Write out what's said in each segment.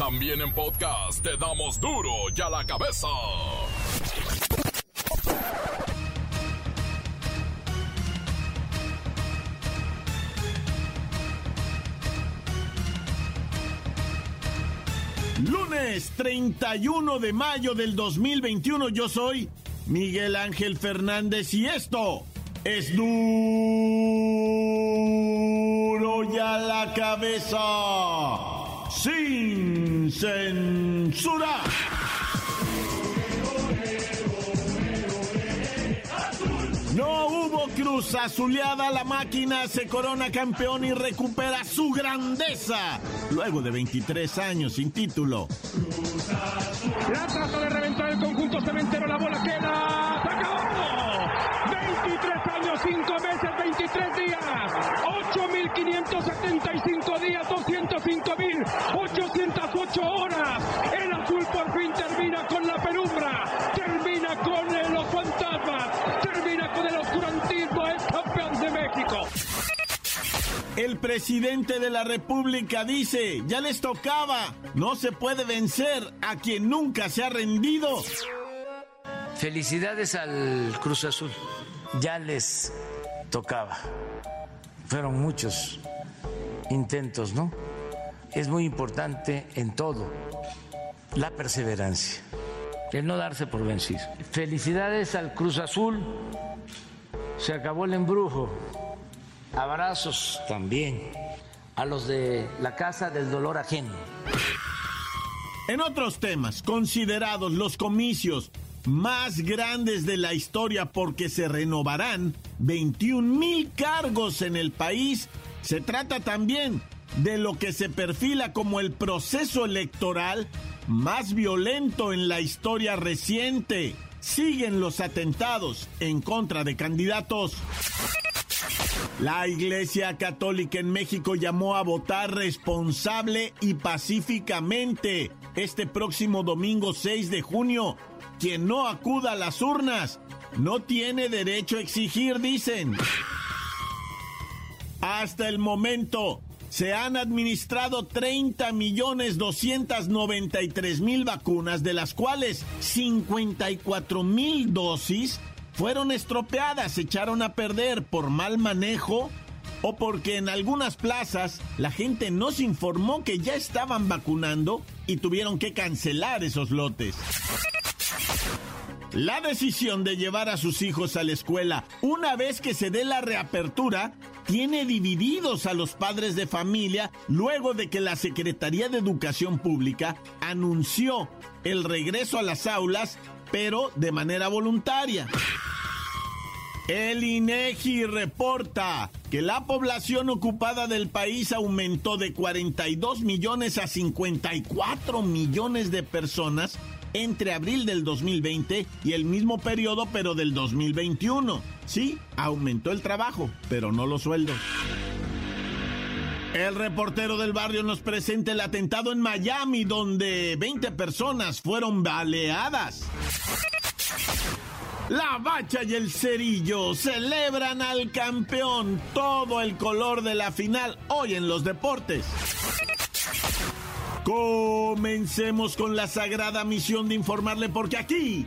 También en podcast te damos duro y a la cabeza. Lunes 31 de mayo del 2021 yo soy Miguel Ángel Fernández y esto es duro y a la cabeza sin censura. No hubo cruz azuleada, la máquina se corona campeón y recupera su grandeza luego de 23 años sin título. La trata de reventar el conjunto cementero, la bola queda. ¡Se acabó! 23 años, 5 meses, 23 días, 8.575 días, 205.808 El presidente de la República dice, ya les tocaba, no se puede vencer a quien nunca se ha rendido. Felicidades al Cruz Azul, ya les tocaba. Fueron muchos intentos, ¿no? Es muy importante en todo la perseverancia, el no darse por vencido. Felicidades al Cruz Azul, se acabó el embrujo. Abrazos también a los de la Casa del Dolor Ajeno. En otros temas, considerados los comicios más grandes de la historia porque se renovarán 21 mil cargos en el país, se trata también de lo que se perfila como el proceso electoral más violento en la historia reciente. Siguen los atentados en contra de candidatos. La Iglesia Católica en México llamó a votar responsable y pacíficamente este próximo domingo 6 de junio. Quien no acuda a las urnas no tiene derecho a exigir, dicen. Hasta el momento se han administrado 30 millones 293 mil vacunas, de las cuales 54 mil dosis fueron estropeadas, se echaron a perder por mal manejo o porque en algunas plazas la gente no se informó que ya estaban vacunando y tuvieron que cancelar esos lotes. La decisión de llevar a sus hijos a la escuela una vez que se dé la reapertura tiene divididos a los padres de familia luego de que la Secretaría de Educación Pública anunció el regreso a las aulas, pero de manera voluntaria. El INEGI reporta que la población ocupada del país aumentó de 42 millones a 54 millones de personas entre abril del 2020 y el mismo periodo pero del 2021. Sí, aumentó el trabajo, pero no los sueldos. El reportero del barrio nos presenta el atentado en Miami donde 20 personas fueron baleadas. La bacha y el cerillo celebran al campeón todo el color de la final hoy en los deportes. Comencemos con la sagrada misión de informarle porque aquí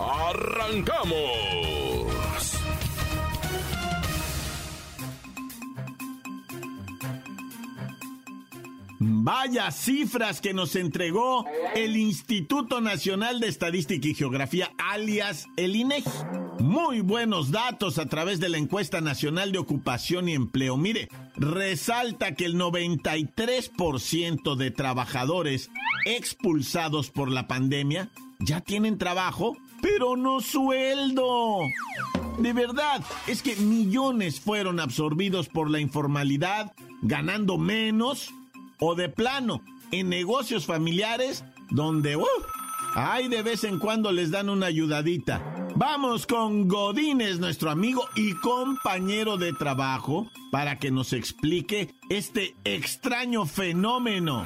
¡Arrancamos! Vaya cifras que nos entregó el Instituto Nacional de Estadística y Geografía, alias el INEGI. Muy buenos datos a través de la encuesta nacional de ocupación y empleo. Mire, resalta que el 93% de trabajadores expulsados por la pandemia ya tienen trabajo, pero no sueldo. De verdad, es que millones fueron absorbidos por la informalidad, ganando menos o de plano en negocios familiares donde uh, ay de vez en cuando les dan una ayudadita. Vamos con Godínez, nuestro amigo y compañero de trabajo, para que nos explique este extraño fenómeno.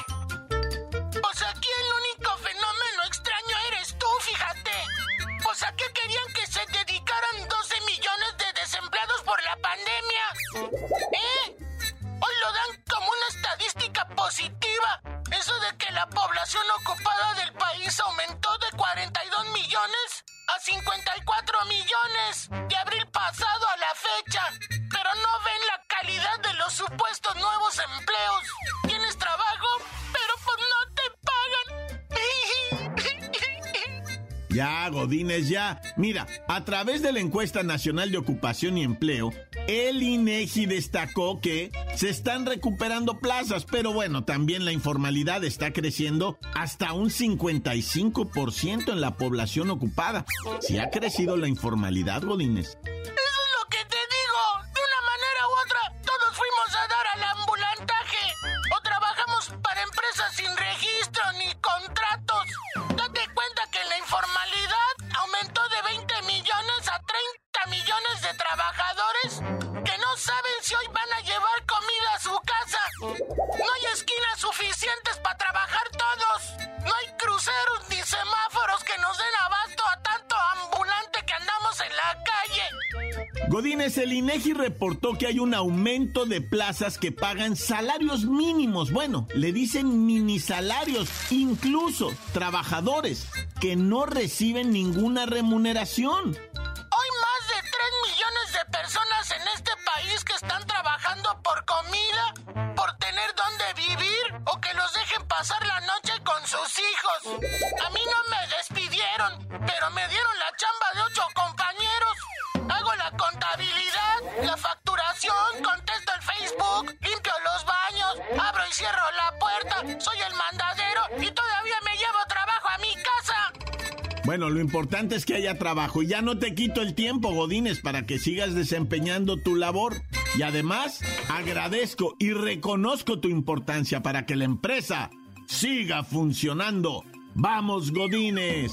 Positiva. Eso de que la población ocupada del país aumentó de 42 millones a 54 millones de abril pasado a la fecha. Pero no ven la calidad de los supuestos nuevos empleos. Tienes trabajo, Ya, Godínez, ya. Mira, a través de la encuesta nacional de ocupación y empleo, el INEGI destacó que se están recuperando plazas, pero bueno, también la informalidad está creciendo hasta un 55% en la población ocupada. Si ha crecido la informalidad, Godínez. INEGI reportó que hay un aumento de plazas que pagan salarios mínimos. Bueno, le dicen mini salarios, incluso trabajadores que no reciben ninguna remuneración. Hoy más de 3 millones de personas en este país que están trabajando por comida, por tener dónde vivir o que los dejen pasar la noche con sus hijos. A mí no me despidieron, pero me dieron Bueno, lo importante es que haya trabajo y ya no te quito el tiempo, Godínez, para que sigas desempeñando tu labor. Y además, agradezco y reconozco tu importancia para que la empresa siga funcionando. ¡Vamos, Godínez!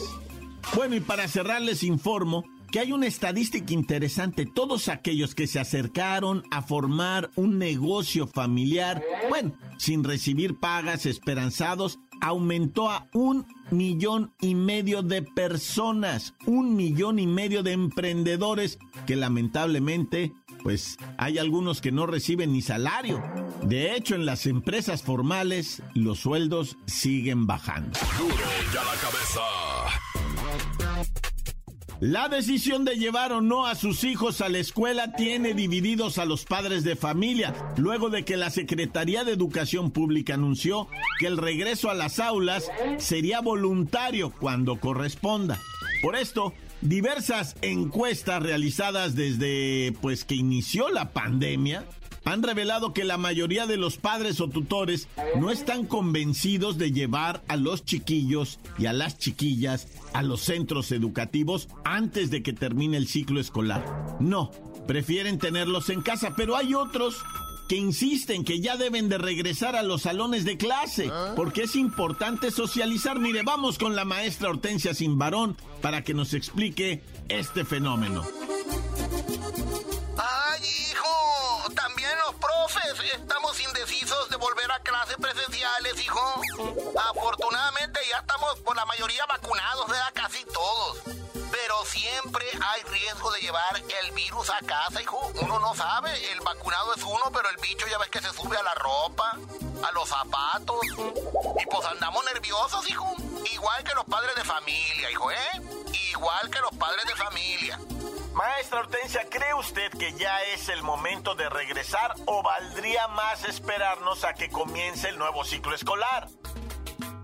Bueno, y para cerrar les informo que hay una estadística interesante. Todos aquellos que se acercaron a formar un negocio familiar, bueno, sin recibir pagas, esperanzados, aumentó a un millón y medio de personas, un millón y medio de emprendedores que lamentablemente, pues hay algunos que no reciben ni salario. De hecho, en las empresas formales los sueldos siguen bajando. Duro ya la cabeza. La decisión de llevar o no a sus hijos a la escuela tiene divididos a los padres de familia, luego de que la Secretaría de Educación Pública anunció que el regreso a las aulas sería voluntario cuando corresponda. Por esto, diversas encuestas realizadas desde pues que inició la pandemia han revelado que la mayoría de los padres o tutores no están convencidos de llevar a los chiquillos y a las chiquillas a los centros educativos antes de que termine el ciclo escolar. No, prefieren tenerlos en casa, pero hay otros que insisten que ya deben de regresar a los salones de clase, porque es importante socializar. Mire, vamos con la maestra Hortensia Simbarón para que nos explique este fenómeno. Indecisos de volver a clases presenciales, hijo. Afortunadamente ya estamos por la mayoría vacunados, ¿verdad? Casi todos. Pero siempre hay riesgo de llevar el virus a casa, hijo. Uno no sabe, el vacunado es uno, pero el bicho ya ves que se sube a la ropa, a los zapatos. Y pues andamos nerviosos, hijo. Igual que los padres de familia, hijo, ¿eh? Igual que los padres de familia. Maestra Hortensia, ¿cree usted que ya es el momento de regresar o valdría más esperarnos a que comience el nuevo ciclo escolar?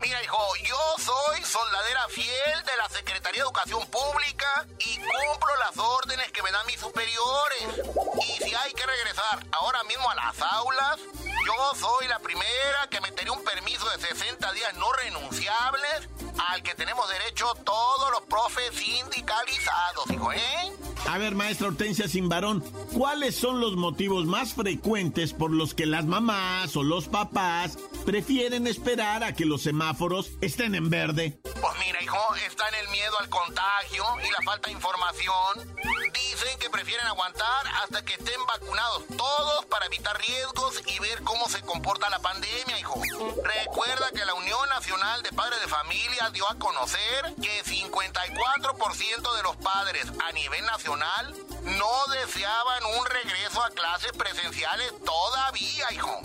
Mira, hijo, yo soy soldadera fiel de la Secretaría de Educación Pública y cumplo las órdenes que me dan mis superiores. Y si hay que regresar ahora mismo a las aulas, yo soy la primera que metería un permiso de 60 días no renunciables al que tenemos derecho todos los profes sindicalizados, hijo, ¿eh? A ver, maestra Hortensia Simbarón, ¿cuáles son los motivos más frecuentes por los que las mamás o los papás prefieren esperar a que los semáforos estén en verde? Pues mira, hijo, está en el miedo al contagio y la falta de información. Dicen que prefieren aguantar hasta que estén vacunados todos para evitar riesgos y ver cómo se comporta la pandemia, hijo. Recuerda que la Unión Nacional de Padres de Familia dio a conocer que 54% de los padres a nivel nacional no deseaban un regreso a clases presenciales todavía, hijo.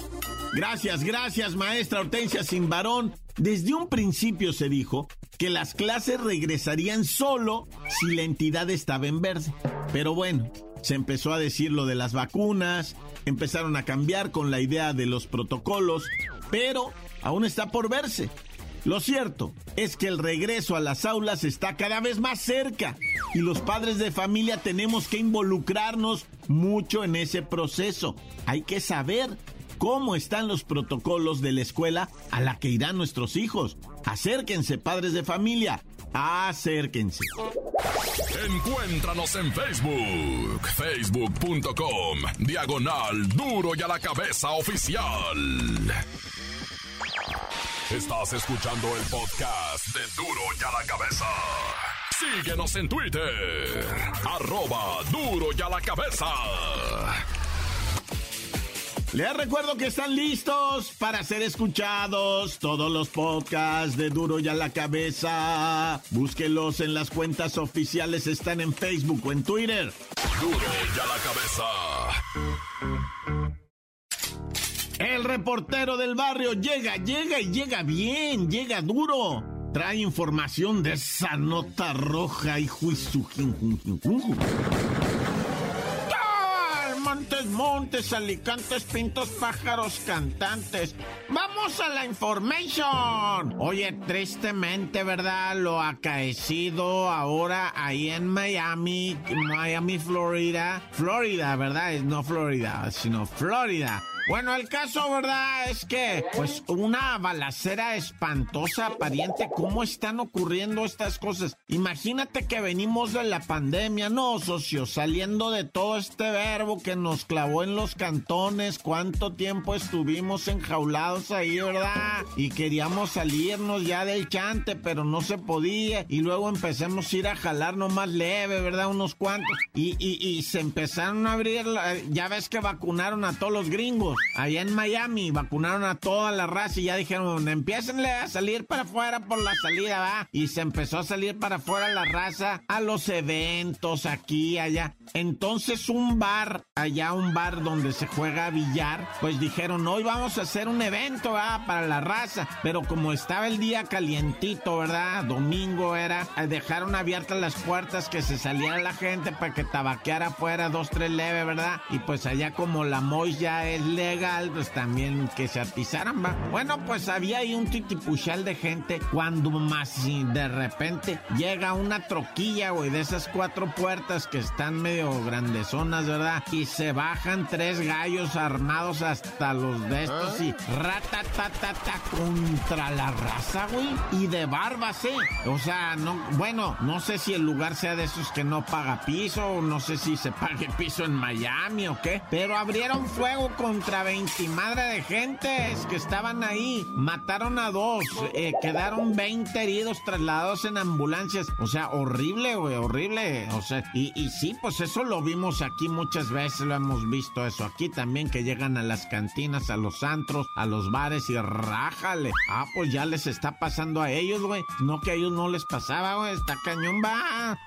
Gracias, gracias, maestra Hortensia Simbarón. Desde un principio se dijo que las clases regresarían solo si la entidad estaba en verde. Pero bueno, se empezó a decir lo de las vacunas, empezaron a cambiar con la idea de los protocolos, pero aún está por verse. Lo cierto es que el regreso a las aulas está cada vez más cerca y los padres de familia tenemos que involucrarnos mucho en ese proceso. Hay que saber cómo están los protocolos de la escuela a la que irán nuestros hijos. Acérquense, padres de familia, acérquense. Encuéntranos en Facebook, facebook.com, diagonal duro y a la cabeza oficial. Estás escuchando el podcast de duro y a la cabeza. Síguenos en Twitter, arroba duro y a la cabeza. Les recuerdo que están listos para ser escuchados todos los podcasts de Duro y a la Cabeza. Búsquenlos en las cuentas oficiales, están en Facebook o en Twitter. Duro y a la Cabeza. El reportero del barrio llega, llega y llega bien, llega duro. Trae información de esa nota roja y juicio. Montes, montes, alicantes, pintos, pájaros, cantantes. Vamos a la information. Oye, tristemente, ¿verdad? Lo acaecido ahora ahí en Miami, Miami, Florida. Florida, ¿verdad? No Florida, sino Florida. Bueno, el caso, ¿verdad? Es que, pues, una balacera espantosa, pariente. ¿Cómo están ocurriendo estas cosas? Imagínate que venimos de la pandemia, ¿no, socio? Saliendo de todo este verbo que nos clavó en los cantones. ¿Cuánto tiempo estuvimos enjaulados ahí, verdad? Y queríamos salirnos ya del chante, pero no se podía. Y luego empecemos a ir a jalar nomás leve, ¿verdad? Unos cuantos. Y, y, y se empezaron a abrir, ya ves que vacunaron a todos los gringos allá en Miami, vacunaron a toda la raza y ya dijeron, empiecenle a salir para afuera por la salida, ¿va? Y se empezó a salir para afuera la raza a los eventos aquí, allá. Entonces un bar, allá un bar donde se juega billar, pues dijeron, hoy vamos a hacer un evento, ¿va? Para la raza. Pero como estaba el día calientito, ¿verdad? Domingo era, eh, dejaron abiertas las puertas que se saliera la gente para que tabaqueara afuera dos, tres leve, ¿verdad? Y pues allá como la Mois ya es leve legal, pues también que se atizaran, va. Bueno, pues había ahí un titipuchal de gente cuando más de repente llega una troquilla, güey, de esas cuatro puertas que están medio grandezonas, ¿verdad? Y se bajan tres gallos armados hasta los de estos y ratatatata contra la raza, güey. Y de barba, sí. O sea, no, bueno, no sé si el lugar sea de esos que no paga piso, no sé si se pague piso en Miami o qué, pero abrieron fuego contra 20 madre de gentes que estaban ahí. Mataron a dos, eh, quedaron 20 heridos trasladados en ambulancias. O sea, horrible, güey, horrible. O sea, y, y sí, pues eso lo vimos aquí muchas veces, lo hemos visto eso aquí también, que llegan a las cantinas, a los antros, a los bares y rájale. Ah, pues ya les está pasando a ellos, güey. No que a ellos no les pasaba, güey. Está cañón, va.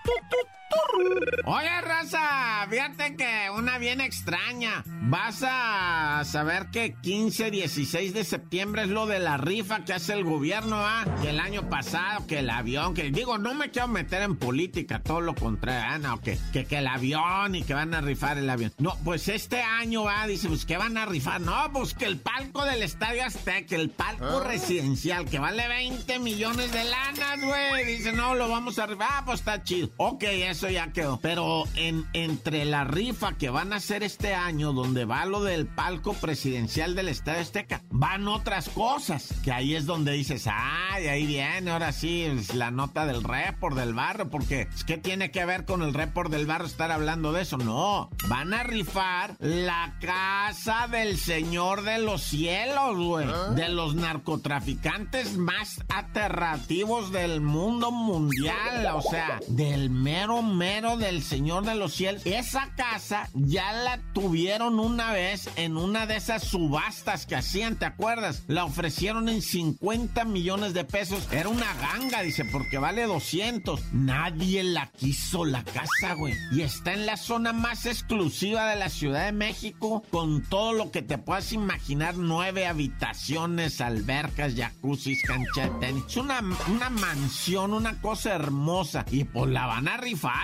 Oye, raza, fíjate que una bien extraña. Vas a saber que 15, 16 de septiembre es lo de la rifa que hace el gobierno, ¿ah? Que el año pasado, que el avión, que digo, no me quiero meter en política, todo lo contrario, ¿ah? No, que, que, que el avión y que van a rifar el avión. No, pues este año va, dice, pues que van a rifar. No, pues que el palco del Estadio Azteca, el palco Ah. residencial, que vale 20 millones de lanas, güey. Dice, no, lo vamos a rifar. Ah, pues está chido. Ok, eso eso ya quedó. Pero en, entre la rifa que van a hacer este año, donde va lo del palco presidencial del Estadio Azteca, van otras cosas. Que ahí es donde dices, ah, de ahí viene, ahora sí, la nota del report del barrio, porque es que tiene que ver con el report del barrio estar hablando de eso. No, van a rifar la casa del Señor de los Cielos, güey. ¿Ah? De los narcotraficantes más aterrativos del mundo mundial. O sea, del mero mero del Señor de los Cielos. Esa casa ya la tuvieron una vez en una de esas subastas que hacían, ¿te acuerdas? La ofrecieron en 50 millones de pesos. Era una ganga, dice, porque vale 200. Nadie la quiso la casa, güey. Y está en la zona más exclusiva de la Ciudad de México, con todo lo que te puedas imaginar, nueve habitaciones, albercas, jacuzzi, cancha de tenis. Una, una mansión, una cosa hermosa. Y pues la van a rifar,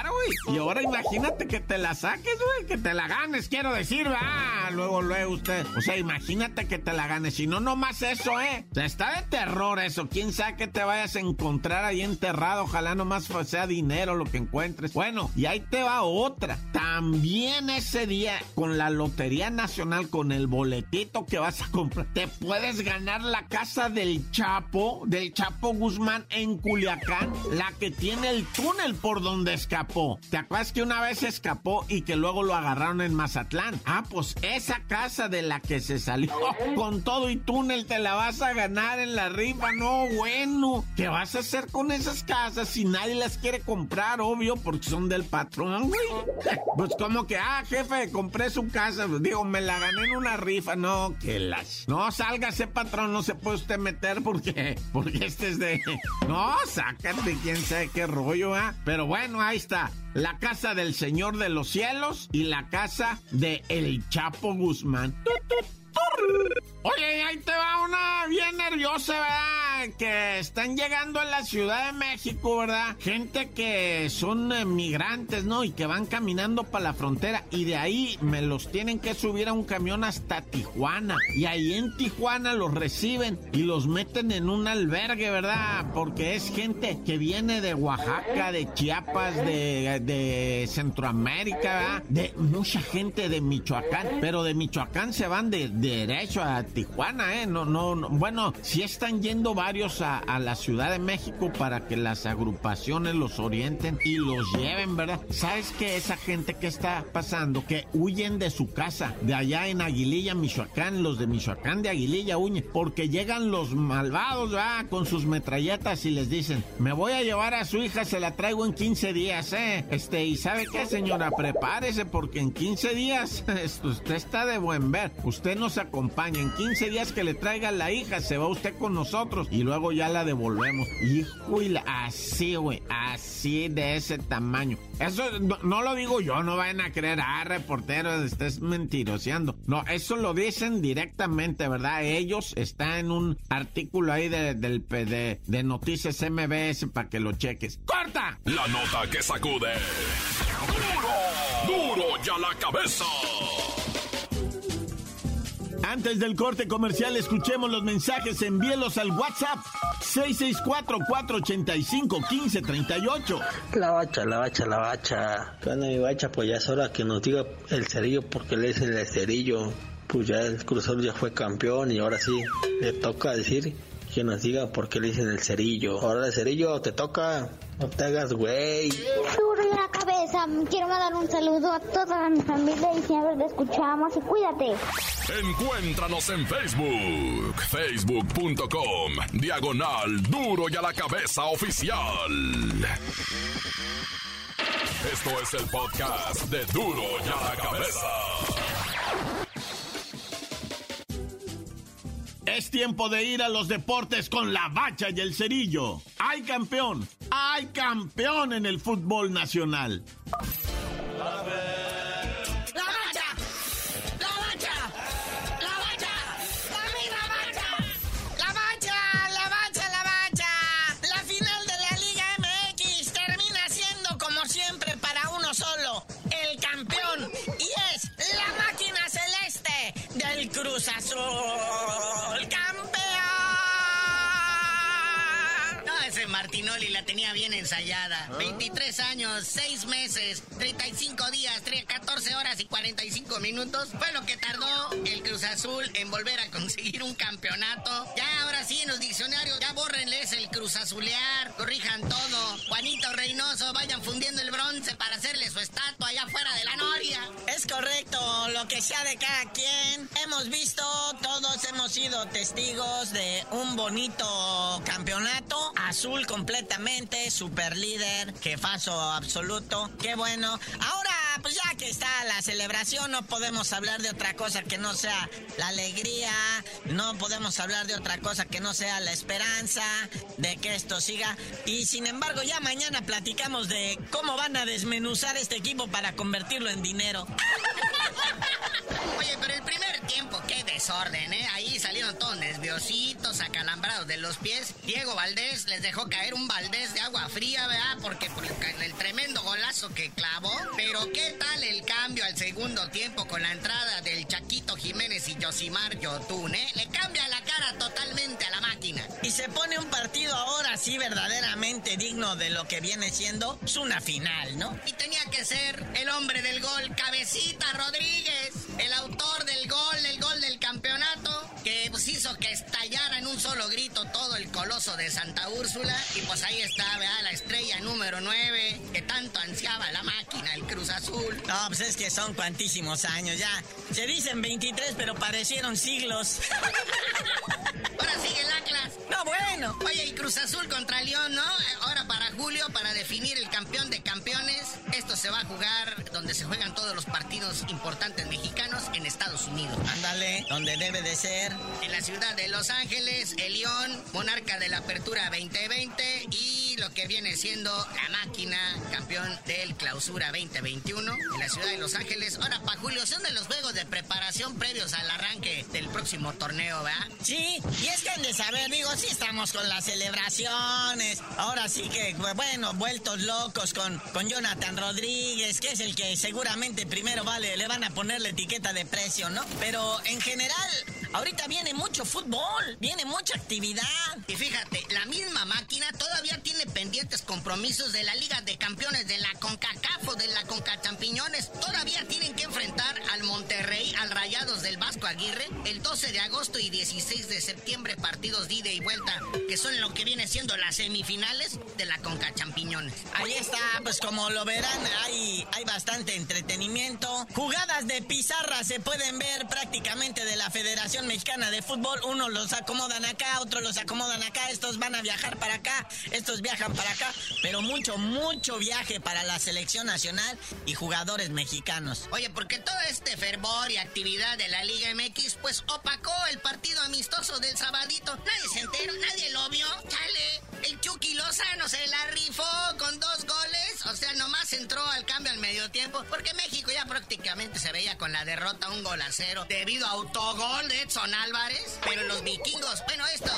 Y ahora imagínate que te la saques, güey, que te la ganes, quiero decir, ah, luego, luego usted. O sea, imagínate que te la ganes. Si no, no más eso, ¿eh? O está de terror eso. Quién sabe que te vayas a encontrar ahí enterrado. Ojalá nomás sea dinero lo que encuentres. Bueno, y ahí te va otra. También ese día, con la Lotería Nacional, con el boletito que vas a comprar, te puedes ganar la casa del Chapo, del Chapo Guzmán en Culiacán, la que tiene el túnel por donde escapó. ¿Te acuerdas que una vez escapó y que luego lo agarraron en Mazatlán? Ah, pues esa casa de la que se salió con todo y túnel te la vas a ganar en la rifa. No, bueno. ¿Qué vas a hacer con esas casas si nadie las quiere comprar? Obvio, porque son del patrón, güey. Pues como que, ah, jefe, compré su casa. Digo, me la gané en una rifa. No, que las... No, sálgase, patrón, no se puede usted meter porque... Porque este es de... No, sácate, quién sabe qué rollo, ¿ah? Pero bueno, ahí está. La casa del Señor de los Cielos y la casa de El Chapo Guzmán. Oye, ahí te va una bien nerviosa, ¿verdad? Que están llegando a la Ciudad de México, ¿verdad? Gente que son eh, migrantes, ¿no? Y que van caminando para la frontera y de ahí me los tienen que subir a un camión hasta Tijuana. Y ahí en Tijuana los reciben y los meten en un albergue, ¿verdad? Porque es gente que viene de Oaxaca, de Chiapas, de, de Centroamérica, ¿verdad? De mucha gente de Michoacán. Pero de Michoacán se van de derecho a Tijuana, ¿eh? No, no, bueno, si están yendo varios a, la Ciudad de México para que las agrupaciones los orienten y los lleven, ¿verdad? ¿Sabes qué? Esa gente que está pasando, que huyen de su casa, de allá en Aguililla, Michoacán, los de Michoacán de Aguililla huyen, porque llegan los malvados, ¿verdad? Con sus metralletas y les dicen, me voy a llevar a su hija, se la traigo en 15 días, ¿eh? Este, y ¿sabe qué, señora? Prepárese porque en 15 días usted está de buen ver. Usted nos acompaña en 15 días que le traiga la hija, se va usted con nosotros luego ya la devolvemos. Hijo, y así, güey, así de ese tamaño. Eso no, lo digo yo, no vayan a creer, ah, reportero, estés mentiroseando. No, eso lo dicen directamente, ¿verdad? Ellos están en un artículo ahí de, del, de, de Noticias MBS para que lo cheques. ¡Corta! La nota que sacude. ¡Duro! ¡Duro ya la cabeza! Antes del corte comercial, escuchemos los mensajes, envíelos al WhatsApp 664-485-1538. La bacha, la bacha, la bacha. ¿Qué mi bacha? Pues ya es hora que nos diga el cerillo porque le dicen el cerillo. Pues ya el Cruzador ya fue campeón y ahora sí le toca decir que nos diga por qué le dicen el cerillo. Ahora el cerillo te toca, no te hagas güey. Duro la cabeza, quiero mandar un saludo a toda mi familia y siempre te escuchamos y cuídate. Encuéntranos en Facebook, facebook.com, diagonal duro y a la cabeza oficial. Esto es el podcast de duro y a la cabeza. Es tiempo de ir a los deportes con la bacha y el cerillo. ¡Hay campeón! ¡Hay campeón en el fútbol nacional! Tenía bien ensayada. 23 ah. años, 6 meses, 35 días, 14 horas y 45 minutos. Fue lo que tardó el Cruz Azul en volver a conseguir un campeonato. Ya ahora sí, en los diccionarios, ya bórrenles el Cruz Azulear, corrijan todo. Juanito Reynoso, vayan fundiendo el bronce para hacerle su estatua allá afuera de la Noria. Es correcto, lo que sea de cada quien. Hemos visto, todos hemos sido testigos de un bonito campeonato. Azul completamente, super líder, jefazo absoluto. Qué bueno. Ahora, pues ya que está la celebración, no podemos hablar de otra cosa que no sea la alegría, no podemos hablar de otra cosa que no sea la esperanza de que esto siga. Y sin embargo, ya mañana platicamos de cómo van a desmenuzar este equipo para convertirlo en dinero. Tiempo, qué desorden, ¿eh? Ahí salieron todos nerviositos, acalambrados de los pies. Diego Valdés les dejó caer un Valdés de agua fría, ¿verdad? Porque por el, tremendo golazo que clavó. Pero qué tal el cambio al segundo tiempo con la entrada del Chaquito Jiménez y Josimar Yotun, ¿eh? Le cambia la cara totalmente a la máquina. Y se pone un partido ahora sí verdaderamente digno de lo que viene siendo es una final, ¿no? Y tenía que ser el hombre del gol, Cabecita Rodríguez, el autor del gol, el gol del campeonato, que pues hizo que estallara en un solo grito todo el coloso de Santa Úrsula. Y pues ahí está, vea, la estrella número 9, que tanto ansiaba la máquina, el Cruz Azul. No, pues es que son cuantísimos años ya. Se dicen 23, pero parecieron siglos. Ahora sigue el Atlas. No, bueno. Oye, y Cruz Azul contra León, ¿no? Ahora para julio, para definir el campeón de campeones. Esto se va a jugar donde se juegan todos los partidos importantes mexicanos en Estados Unidos. Ándale, donde debe de ser. En la ciudad de Los Ángeles, el León, monarca de la Apertura 2020 y lo que viene siendo la máquina, campeón del Clausura 2021 en la ciudad de Los Ángeles. Ahora, para julio, son de los juegos de preparación previos al arranque del próximo torneo, ¿verdad? Sí, y es que han de saber, digo, sí estamos con las celebraciones. Ahora sí que, bueno, vueltos locos con, con Jonathan Rodríguez, que es el que seguramente primero vale, le van a poner la etiqueta de precio, ¿no? Pero en general, ahorita viene mucho fútbol, viene mucha actividad. Y fíjate, la misma máquina todavía tiene pendientes compromisos de la Liga de Campeones, de la CONCACAF de la CONCAChampiñones. Todavía tienen que enfrentar al Monterrey, al Rayados del Vasco Aguirre, el 12 de agosto y 16 de septiembre, partidos de ida y vuelta, que son lo que viene siendo las semifinales de la CONCAChampiñones. Ahí está, pues como lo verán, hay, hay bastante entretenimiento. Jugadas de pizarra se pueden ver prácticamente de la Federación Mexicana de Fútbol. Unos los acomodan acá, otros los acomodan acá, estos van a viajar para acá, estos viajan para acá, pero mucho, mucho viaje para la selección nacional y jugadores mexicanos. Oye, porque todo este fervor y actividad de la Liga MX, pues opacó el partido amistoso del sabadito. Nadie se enteró, nadie lo vio. Chale, el Chucky Lozano se la rifó con dos. O sea, nomás entró al cambio al medio tiempo. Porque México ya prácticamente se veía con la derrota un gol a cero. Debido a autogol de Edson Álvarez. Pero los vikingos, bueno, esto,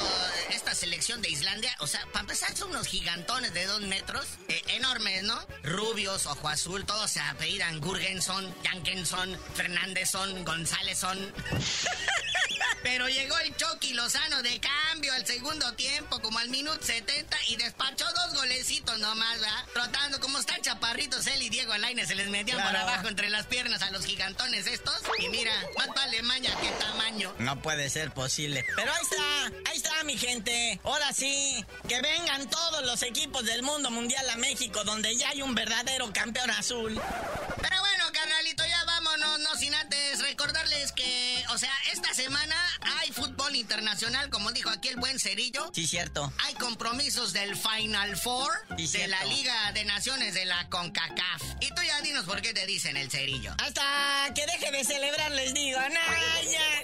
esta selección de Islandia, o sea, para empezar son unos gigantones de dos metros. Eh, enormes, ¿no? Rubios, ojo azul, todos se apellidan Gurgenson, Jankenson, Fernándezson, Gonzálezson. Pero llegó el Chucky Lozano de cambio al segundo tiempo, como al minuto 70, y despachó dos golecitos nomás, ¿verdad? Trotando, como están chaparritos él y Diego Laine, se les metían por abajo entre las piernas a los gigantones estos. Y mira, más vale maña que tamaño. No puede ser posible. Pero ahí está, ahí está mi gente. Ahora sí, que vengan todos los equipos del mundo mundial a México, donde ya hay un verdadero campeón azul. Pero bueno, carnalito, ya vámonos, no sin antes recordarles que, o sea, esta semana fútbol internacional, como dijo aquí el buen Cerillo. Sí, cierto. Hay compromisos del Final Four de la Liga de Naciones de la CONCACAF. Y tú ya dinos por qué te dicen el Cerillo. Hasta que deje de celebrar les digo, Naya.